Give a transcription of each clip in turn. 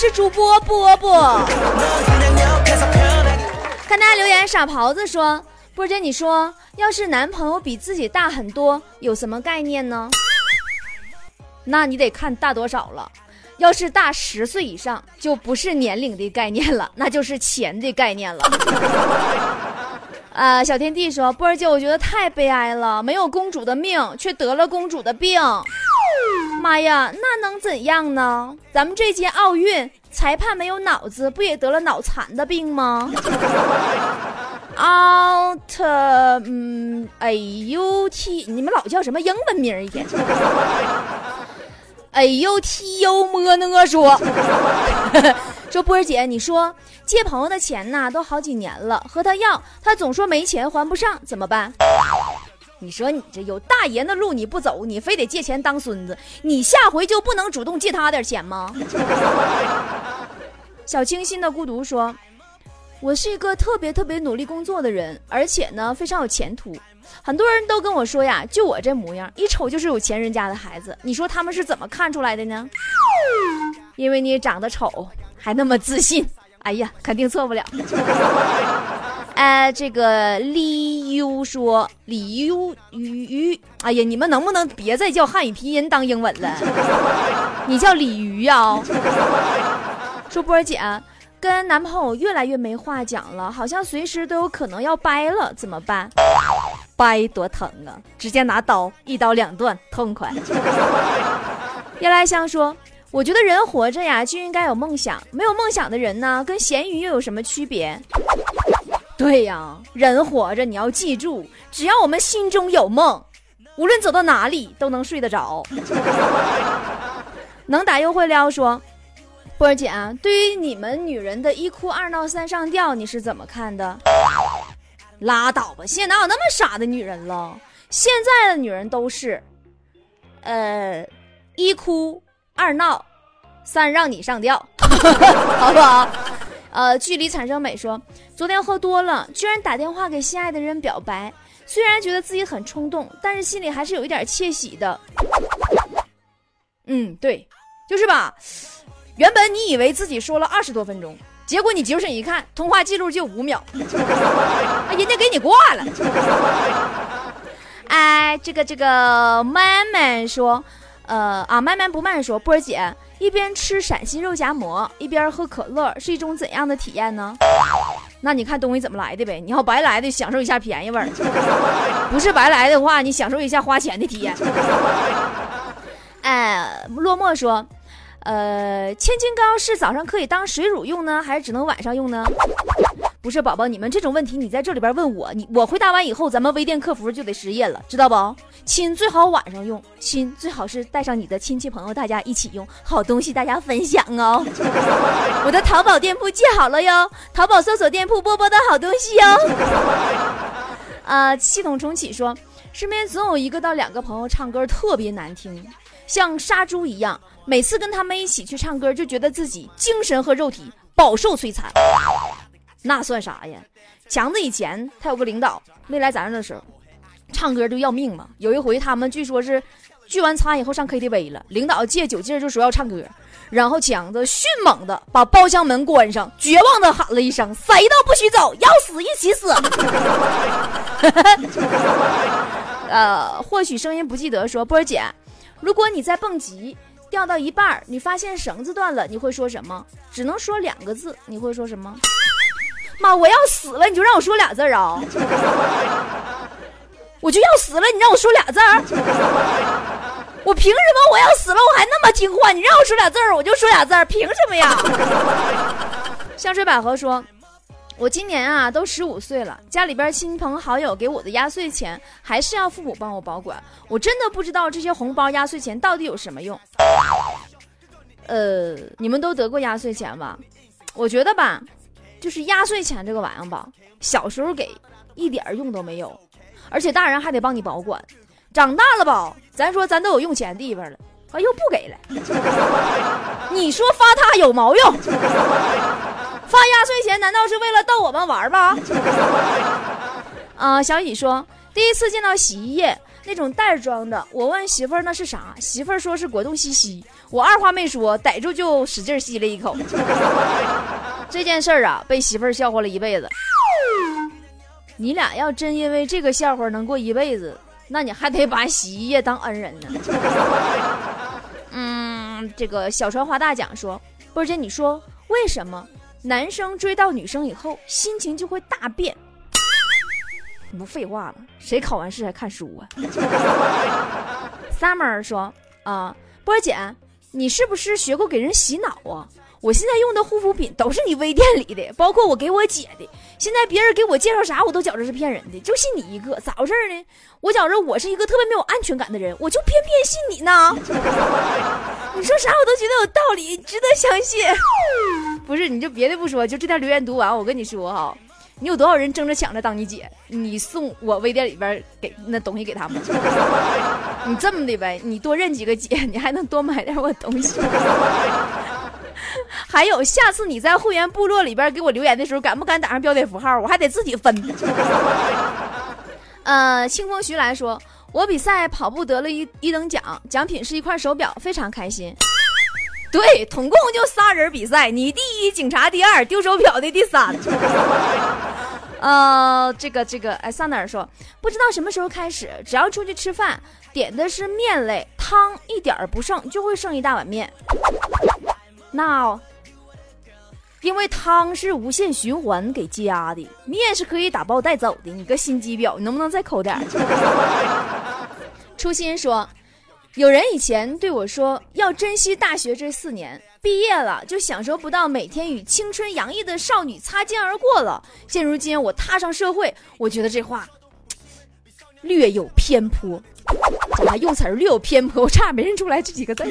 是主播波波。看大家留言，傻狍子说：“波姐，你说要是男朋友比自己大很多，有什么概念呢？那你得看大多少了。要是大十岁以上，就不是年龄的概念了，那就是钱的概念了。”呃，小天地说：“波儿姐，我觉得太悲哀了，没有公主的命，却得了公主的病。妈呀，那能怎样呢？咱们这届奥运裁判没有脑子，不也得了脑残的病吗？out，嗯，哎呦 t，你们老叫什么英文名一天？哎呦 t 呦么呢说。”说波儿姐，你说借朋友的钱呐，都好几年了，和他要，他总说没钱还不上，怎么办？你说你这有大爷的路你不走，你非得借钱当孙子，你下回就不能主动借他点钱吗？小清新的孤独说：“我是一个特别特别努力工作的人，而且呢非常有前途。很多人都跟我说呀，就我这模样，一瞅就是有钱人家的孩子。你说他们是怎么看出来的呢？因为你长得丑。”还那么自信，哎呀，肯定错不了。哎，这个李优说李优鱼，哎呀，你们能不能别再叫汉语拼音当英文了？你叫鲤鱼呀？说波儿姐跟男朋友越来越没话讲了，好像随时都有可能要掰了，怎么办？掰多疼啊！直接拿刀一刀两断，痛快。夜来香说。我觉得人活着呀就应该有梦想，没有梦想的人呢，跟咸鱼又有什么区别？对呀，人活着你要记住，只要我们心中有梦，无论走到哪里都能睡得着。能打又会撩说，波儿姐啊，对于你们女人的一哭二闹三上吊，你是怎么看的？拉倒吧，现在哪有那么傻的女人了？现在的女人都是，呃，一哭。二闹，三让你上吊，好不好？呃，距离产生美说，昨天喝多了，居然打电话给心爱的人表白，虽然觉得自己很冲动，但是心里还是有一点窃喜的。嗯，对，就是吧？原本你以为自己说了二十多分钟，结果你精神一看，通话记录就五秒，啊 人家给你挂了。哎，这个这个慢慢说。呃啊，慢慢不慢说，波儿姐一边吃陕西肉夹馍一边喝可乐，是一种怎样的体验呢？那你看东西怎么来的呗？你要白来的，享受一下便宜味儿；不是白来的话，你享受一下花钱的体验。哎，落寞说，呃，千金膏是早上可以当水乳用呢，还是只能晚上用呢？不是宝宝，你们这种问题你在这里边问我，你我回答完以后，咱们微店客服就得失业了，知道不？亲最好晚上用，亲最好是带上你的亲戚朋友，大家一起用，好东西大家分享哦。我的淘宝店铺记好了哟，淘宝搜索店铺波波的好东西哟。啊，系统重启说，身边总有一个到两个朋友唱歌特别难听，像杀猪一样，每次跟他们一起去唱歌，就觉得自己精神和肉体饱受摧残。那算啥呀？强子以前他有个领导没来咱这的时候，唱歌就要命嘛。有一回他们据说是聚完餐以后上 KTV 了，领导借酒劲儿就说要唱歌，然后强子迅猛的把包厢门关上，绝望的喊了一声：“谁都不许走，要死一起死。” 呃，或许声音不记得说波儿姐，如果你在蹦极掉到一半，你发现绳子断了，你会说什么？只能说两个字，你会说什么？妈，我要死了，你就让我说俩字啊？我就要死了，你让我说俩字儿？我凭什么我要死了我还那么听话？你让我说俩字儿，我就说俩字儿，凭什么呀？香水百合说：“我今年啊都十五岁了，家里边亲朋好友给我的压岁钱还是要父母帮我保管，我真的不知道这些红包压岁钱到底有什么用。”呃，你们都得过压岁钱吧？我觉得吧。就是压岁钱这个玩意儿吧，小时候给一点用都没有，而且大人还得帮你保管。长大了吧，咱说咱都有用钱地方了，啊又不给了。你说发他有毛用？发压岁钱难道是为了逗我们玩吗？啊，小乙说，第一次见到洗衣液，那种袋装的。我问媳妇儿那是啥，媳妇儿说是果冻西西。我二话没说，逮住就使劲吸了一口。这件事儿啊，被媳妇儿笑话了一辈子。你俩要真因为这个笑话能过一辈子，那你还得把洗衣液当恩人呢。嗯，这个小船花大奖说，波姐，你说为什么男生追到女生以后心情就会大变？你不废话了，谁考完试还看书啊？Summer 说啊，波姐，你是不是学过给人洗脑啊？我现在用的护肤品都是你微店里的，包括我给我姐的。现在别人给我介绍啥，我都觉着是骗人的，就信你一个，咋回事呢？我觉着我是一个特别没有安全感的人，我就偏偏信你呢。你说啥我都觉得有道理，值得相信。不是，你就别的不说，就这条留言读完，我跟你说哈。你有多少人争着抢着当你姐？你送我微店里边给那东西给他们。你这么的呗，你多认几个姐，你还能多买点我东西。还有，下次你在会员部落里边给我留言的时候，敢不敢打上标点符号？我还得自己分。呃，清风徐来说，我比赛跑步得了一一等奖，奖品是一块手表，非常开心。对，统共就仨人比赛，你第一，警察第二，丢手表的第三。呃，这个这个，哎，桑德尔说，不知道什么时候开始，只要出去吃饭，点的是面类，汤一点儿不剩，就会剩一大碗面。那，因为汤是无限循环给加的，面是可以打包带走的。你个心机婊，你能不能再抠点？初心说。有人以前对我说：“要珍惜大学这四年，毕业了就享受不到每天与青春洋溢的少女擦肩而过了。”现如今我踏上社会，我觉得这话略有偏颇。咋用词略有偏颇？我差点没认出来这几个字。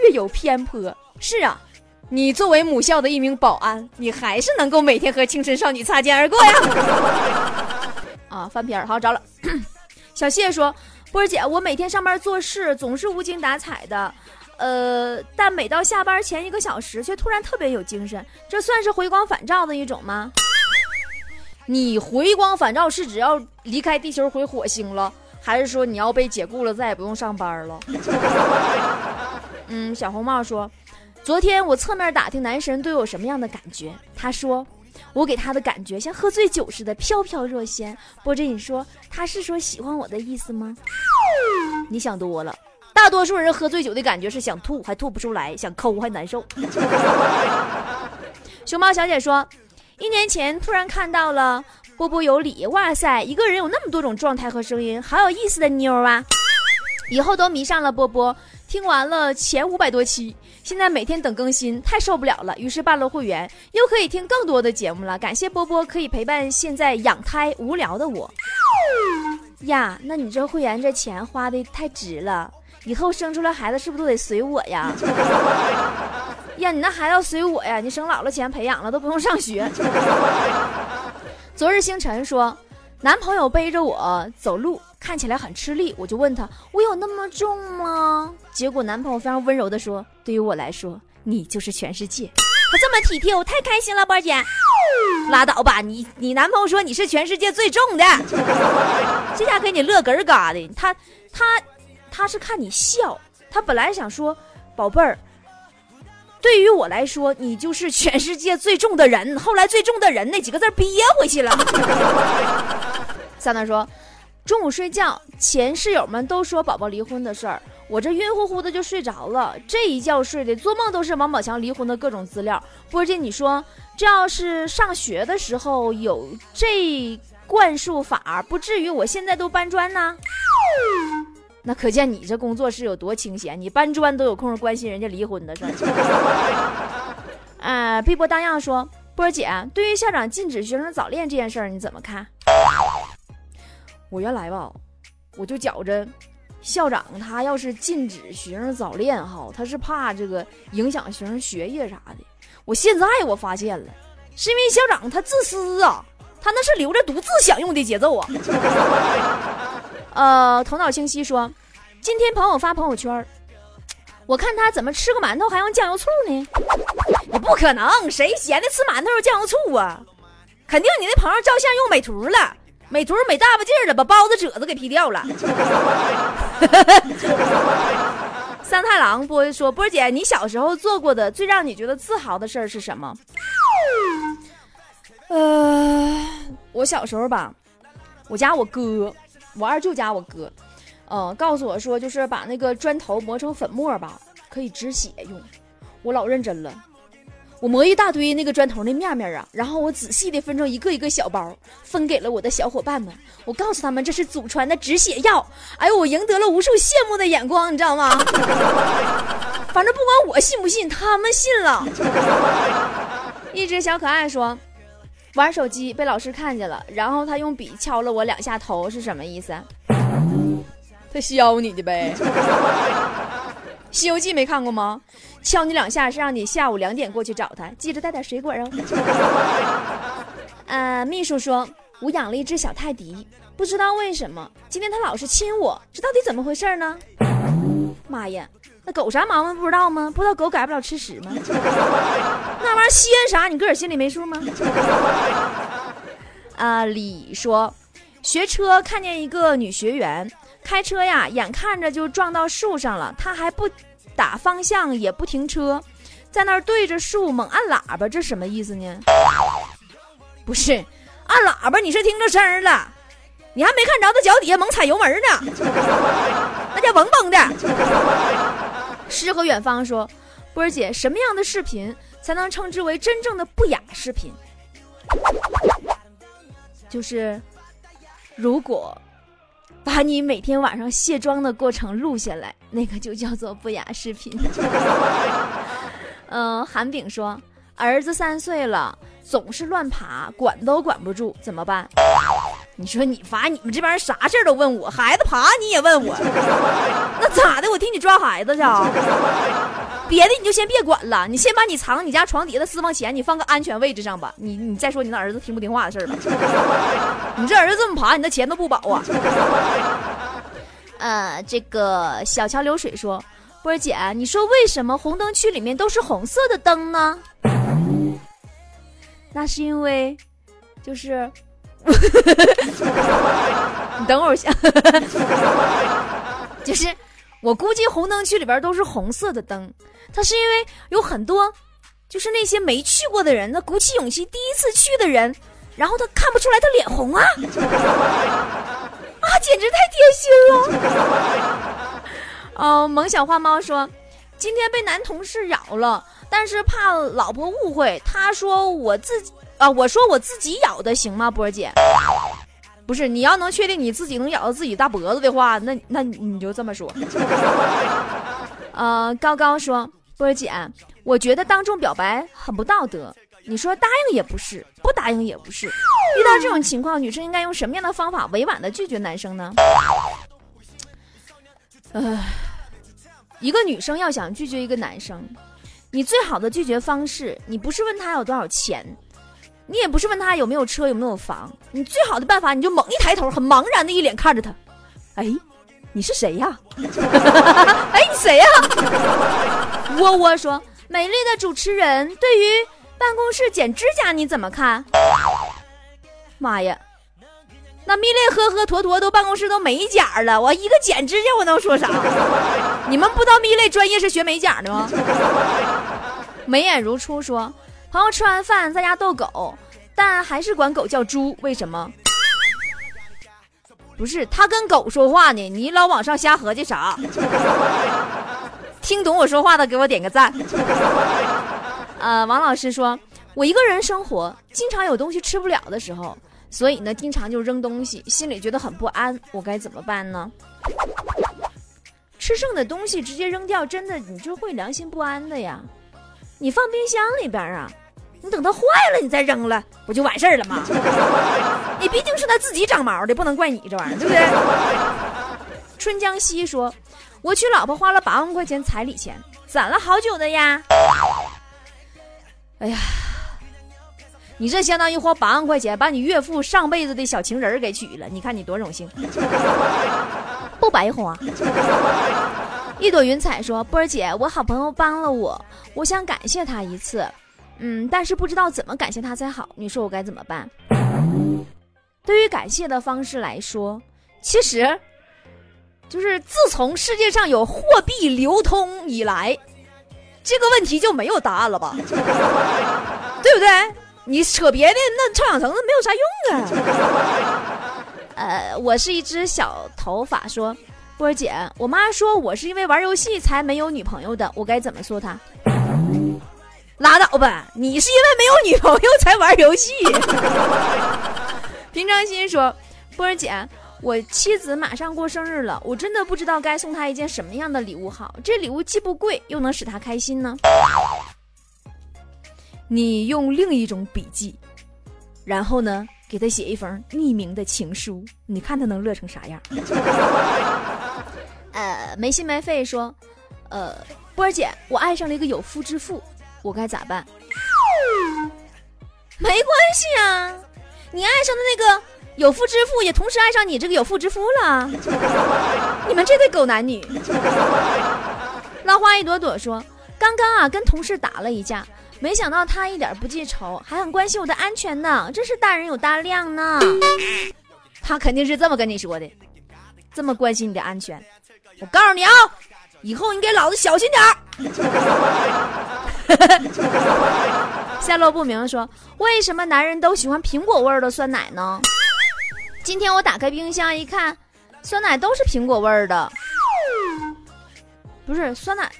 略有偏颇。是啊，你作为母校的一名保安，你还是能够每天和青春少女擦肩而过呀。啊，翻篇儿，好着了。小谢说。波儿姐，我每天上班做事总是无精打采的，呃，但每到下班前一个小时，却突然特别有精神，这算是回光返照的一种吗？你回光返照是只要离开地球回火星了，还是说你要被解雇了，再也不用上班了？嗯，小红帽说，昨天我侧面打听男神对我什么样的感觉，他说。我给他的感觉像喝醉酒似的飘飘若仙。波姐，你说他是说喜欢我的意思吗？你想多了，大多数人喝醉酒的感觉是想吐还吐不出来，想抠还难受。熊猫小姐说，一年前突然看到了波波有理，哇塞，一个人有那么多种状态和声音，好有意思的妞啊！以后都迷上了波波。听完了前五百多期，现在每天等更新，太受不了了。于是办了会员，又可以听更多的节目了。感谢波波，可以陪伴现在养胎无聊的我。呀，那你这会员这钱花的太值了，以后生出来孩子是不是都得随我呀？呀，你那孩子要随我呀，你省老了钱培养了，都不用上学。昨日星辰说，男朋友背着我走路。看起来很吃力，我就问他：“我有那么重吗？”结果男朋友非常温柔的说：“对于我来说，你就是全世界。”他这么体贴，我太开心了，波姐。拉倒吧，你你男朋友说你是全世界最重的，这下给你乐嗝嘎的。他他他是看你笑，他本来想说：“宝贝儿，对于我来说，你就是全世界最重的人。”后来“最重的人”那几个字憋回去了。三娜说。中午睡觉前，室友们都说宝宝离婚的事儿，我这晕乎乎的就睡着了。这一觉睡的，做梦都是王宝强离婚的各种资料。波姐，你说这要是上学的时候有这灌输法，不至于我现在都搬砖呢？那可见你这工作是有多清闲，你搬砖都有空关心人家离婚的事儿。啊，碧波荡漾说，波姐，对于校长禁止学生早恋这件事儿，你怎么看？我原来吧，我就觉着，校长他要是禁止学生早恋哈，他是怕这个影响学生学业啥的。我现在我发现了，是因为校长他自私啊，他那是留着独自享用的节奏啊。呃，头脑清晰说，今天朋友发朋友圈，我看他怎么吃个馒头还用酱油醋呢？你不可能，谁闲的吃馒头酱油醋啊？肯定你那朋友照相用美图了。美图美大把劲儿了，把包子褶子给劈掉了。三太郎波说：“波姐，你小时候做过的最让你觉得自豪的事儿是什么？”呃，我小时候吧，我家我哥，我二舅家我哥，嗯，告诉我说，就是把那个砖头磨成粉末吧，可以止血用。我老认真了。我磨一大堆那个砖头那面面啊，然后我仔细的分成一个一个小包，分给了我的小伙伴们。我告诉他们这是祖传的止血药。哎呦，我赢得了无数羡慕的眼光，你知道吗？反正不管我信不信，他们信了。一只小可爱说，玩手机被老师看见了，然后他用笔敲了我两下头，是什么意思？他削你的呗。《西游记》没看过吗？敲你两下是让你下午两点过去找他，记着带点水果哦。呃，秘书说，我养了一只小泰迪，不知道为什么今天它老是亲我，这到底怎么回事呢？妈呀，那狗啥毛病不知道吗？不知道狗改不了吃屎吗？那玩意儿稀罕啥？你个儿心里没数吗？啊，李说，学车看见一个女学员。开车呀，眼看着就撞到树上了，他还不打方向，也不停车，在那儿对着树猛按喇叭，这什么意思呢？不是按喇叭，你是听着声儿了，你还没看着他脚底下猛踩油门呢，那叫嗡嗡的。诗和远方说：“波儿姐，什么样的视频才能称之为真正的不雅视频？就是如果。”把你每天晚上卸妆的过程录下来，那个就叫做不雅视频。嗯，韩炳说，儿子三岁了，总是乱爬，管都管不住，怎么办？你说你罚你们这帮人啥事儿都问我，孩子爬你也问我，那咋的？我替你抓孩子去啊。别的你就先别管了，你先把你藏你家床底下的私房钱，你放个安全位置上吧。你你再说你那儿子听不听话的事儿吧。你这儿子这么爬，你那钱都不保啊。呃，这个小桥流水说，波儿姐，你说为什么红灯区里面都是红色的灯呢？那是因为，就是，你等会儿想，就是。我估计红灯区里边都是红色的灯，它是因为有很多，就是那些没去过的人，他鼓起勇气第一次去的人，然后他看不出来他脸红啊，啊，简直太贴心了。哦，萌小花猫说，今天被男同事咬了，但是怕老婆误会，他说我自己啊，我说我自己咬的行吗，波姐？不是，你要能确定你自己能咬到自己大脖子的话，那那你就这么说。呃，高高说，波儿姐，我觉得当众表白很不道德。你说答应也不是，不答应也不是。遇到这种情况，女生应该用什么样的方法委婉的拒绝男生呢？呃，一个女生要想拒绝一个男生，你最好的拒绝方式，你不是问他有多少钱。你也不是问他有没有车有没有房，你最好的办法你就猛一抬头，很茫然的一脸看着他，哎，你是谁呀？哎，你谁呀？窝窝说：“美丽的主持人，对于办公室剪指甲你怎么看？”妈呀，那蜜类呵呵坨坨都办公室都美甲了，我一个剪指甲我能说啥？你们不知道蜜类专业是学美甲的吗？眉眼如初说。朋友吃完饭在家逗狗，但还是管狗叫猪，为什么？不是他跟狗说话呢，你老往上瞎合计啥？听懂我说话的给我点个赞。呃，王老师说，我一个人生活，经常有东西吃不了的时候，所以呢，经常就扔东西，心里觉得很不安，我该怎么办呢？吃剩的东西直接扔掉，真的你就会良心不安的呀。你放冰箱里边啊。你等它坏了，你再扔了，不就完事儿了吗？你毕竟是它自己长毛的，不能怪你这玩意儿，对不对？春江西说：“我娶老婆花了八万块钱彩礼钱，攒了好久的呀。”哎呀，你这相当于花八万块钱把你岳父上辈子的小情人给娶了，你看你多荣幸，不白花。一朵云彩说：“波儿姐，我好朋友帮了我，我想感谢他一次。”嗯，但是不知道怎么感谢他才好，你说我该怎么办？对于感谢的方式来说，其实就是自从世界上有货币流通以来，这个问题就没有答案了吧？对不对？你扯别的，那臭氧层没有啥用啊。呃，我是一只小头发，说波儿姐，我妈说我是因为玩游戏才没有女朋友的，我该怎么说她？拉倒吧，你是因为没有女朋友才玩游戏。平常心说，波儿姐，我妻子马上过生日了，我真的不知道该送她一件什么样的礼物好。这礼物既不贵，又能使她开心呢。你用另一种笔记，然后呢，给她写一封匿名的情书，你看她能乐成啥样？呃，没心没肺说，呃，波儿姐，我爱上了一个有夫之妇。我该咋办？没关系啊，你爱上的那个有妇之夫，也同时爱上你这个有妇之夫了。你们这对狗男女。浪花一朵朵说：“刚刚啊，跟同事打了一架，没想到他一点不记仇，还很关心我的安全呢。真是大人有大量呢。他肯定是这么跟你说的，这么关心你的安全。我告诉你啊，以后你给老子小心点儿。” 下落不明说：“为什么男人都喜欢苹果味的酸奶呢？”今天我打开冰箱一看，酸奶都是苹果味的。不是酸奶，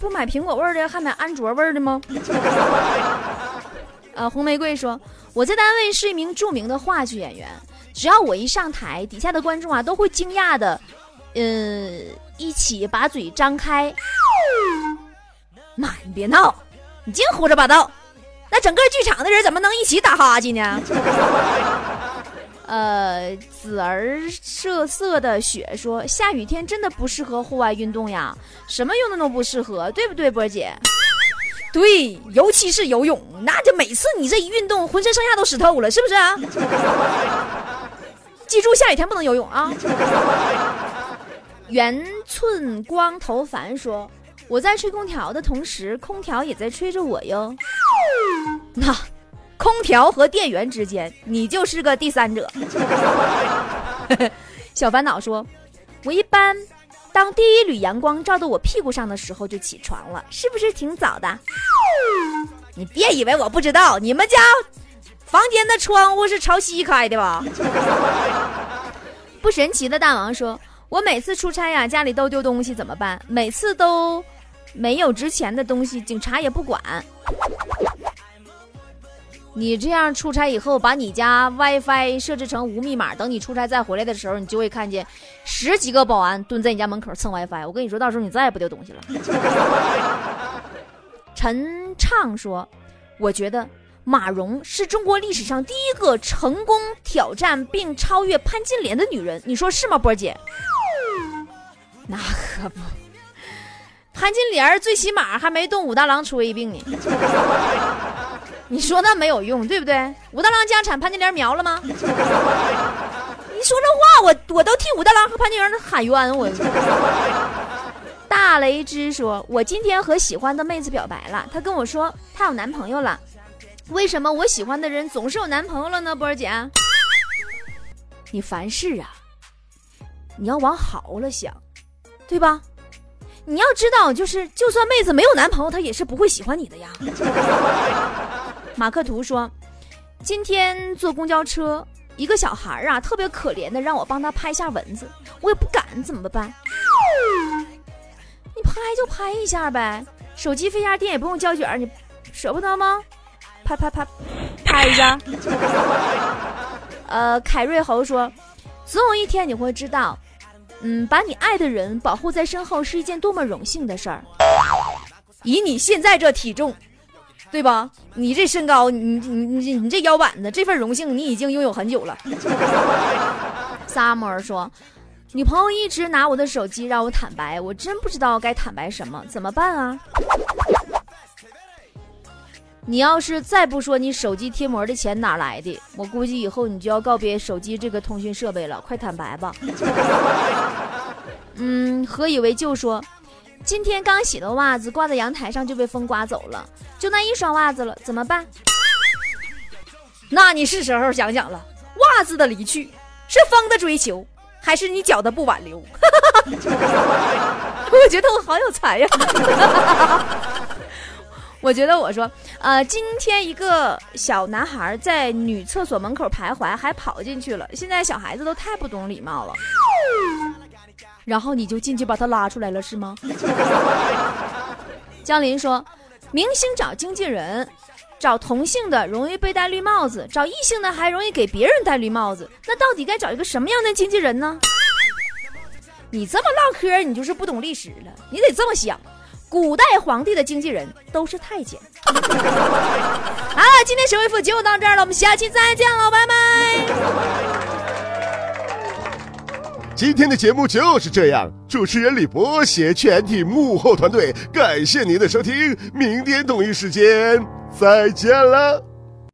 不买苹果味的，还买安卓味的吗？呃，红玫瑰说：“我在单位是一名著名的话剧演员，只要我一上台，底下的观众啊都会惊讶的，呃，一起把嘴张开。”妈，你别闹，你净胡说八道。那整个剧场的人怎么能一起打哈欠呢？呃，紫儿色色的雪说，下雨天真的不适合户外运动呀，什么运动都不适合，对不对，波姐？对，尤其是游泳，那就每次你这一运动，浑身上下都湿透了，是不是啊？记住，下雨天不能游泳啊。圆寸光头凡说。我在吹空调的同时，空调也在吹着我哟。那空调和电源之间，你就是个第三者。小烦恼说：“我一般当第一缕阳光照到我屁股上的时候就起床了，是不是挺早的？”你别以为我不知道，你们家房间的窗户是朝西开的吧？不神奇的大王说：“我每次出差呀，家里都丢东西，怎么办？每次都。”没有值钱的东西，警察也不管。你这样出差以后，把你家 WiFi 设置成无密码，等你出差再回来的时候，你就会看见十几个保安蹲在你家门口蹭 WiFi。我跟你说，到时候你再也不丢东西了。陈畅说：“我觉得马蓉是中国历史上第一个成功挑战并超越潘金莲的女人，你说是吗，波姐？”那可不。潘金莲最起码还没动武大郎出一病呢，你说那没有用，对不对？武大郎家产潘金莲苗了吗？你说这话，我我都替武大郎和潘金莲喊冤。我大雷之说，我今天和喜欢的妹子表白了，她跟我说她有男朋友了。为什么我喜欢的人总是有男朋友了呢？波儿姐，你凡事啊，你要往好了想，对吧？你要知道，就是就算妹子没有男朋友，她也是不会喜欢你的呀。马克图说，今天坐公交车，一个小孩啊，特别可怜的，让我帮他拍一下蚊子，我也不敢，怎么办？你拍就拍一下呗，手机费下电也不用胶卷，你舍不得吗？拍拍拍，拍一下。呃，凯瑞猴说，总有一天你会知道。嗯，把你爱的人保护在身后是一件多么荣幸的事儿。以你现在这体重，对吧？你这身高，你你你你这腰板子，这份荣幸你已经拥有很久了。萨摩尔说，女朋友一直拿我的手机让我坦白，我真不知道该坦白什么，怎么办啊？你要是再不说你手机贴膜的钱哪来的，我估计以后你就要告别手机这个通讯设备了。快坦白吧。嗯，何以为就说，今天刚洗的袜子挂在阳台上就被风刮走了，就那一双袜子了，怎么办？那你是时候想想了，袜子的离去，是风的追求，还是你脚的不挽留？我觉得我好有才呀！我觉得我说，呃，今天一个小男孩在女厕所门口徘徊，还跑进去了。现在小孩子都太不懂礼貌了。然后你就进去把他拉出来了，是吗？江林说，明星找经纪人，找同性的容易被戴绿帽子，找异性的还容易给别人戴绿帽子。那到底该找一个什么样的经纪人呢？你这么唠嗑，你就是不懂历史了。你得这么想。古代皇帝的经纪人都是太监。好了，今天神回复节目到这儿了，我们下期再见了，拜拜。今天的节目就是这样，主持人李博携全体幕后团队，感谢您的收听，明天同一时间再见了。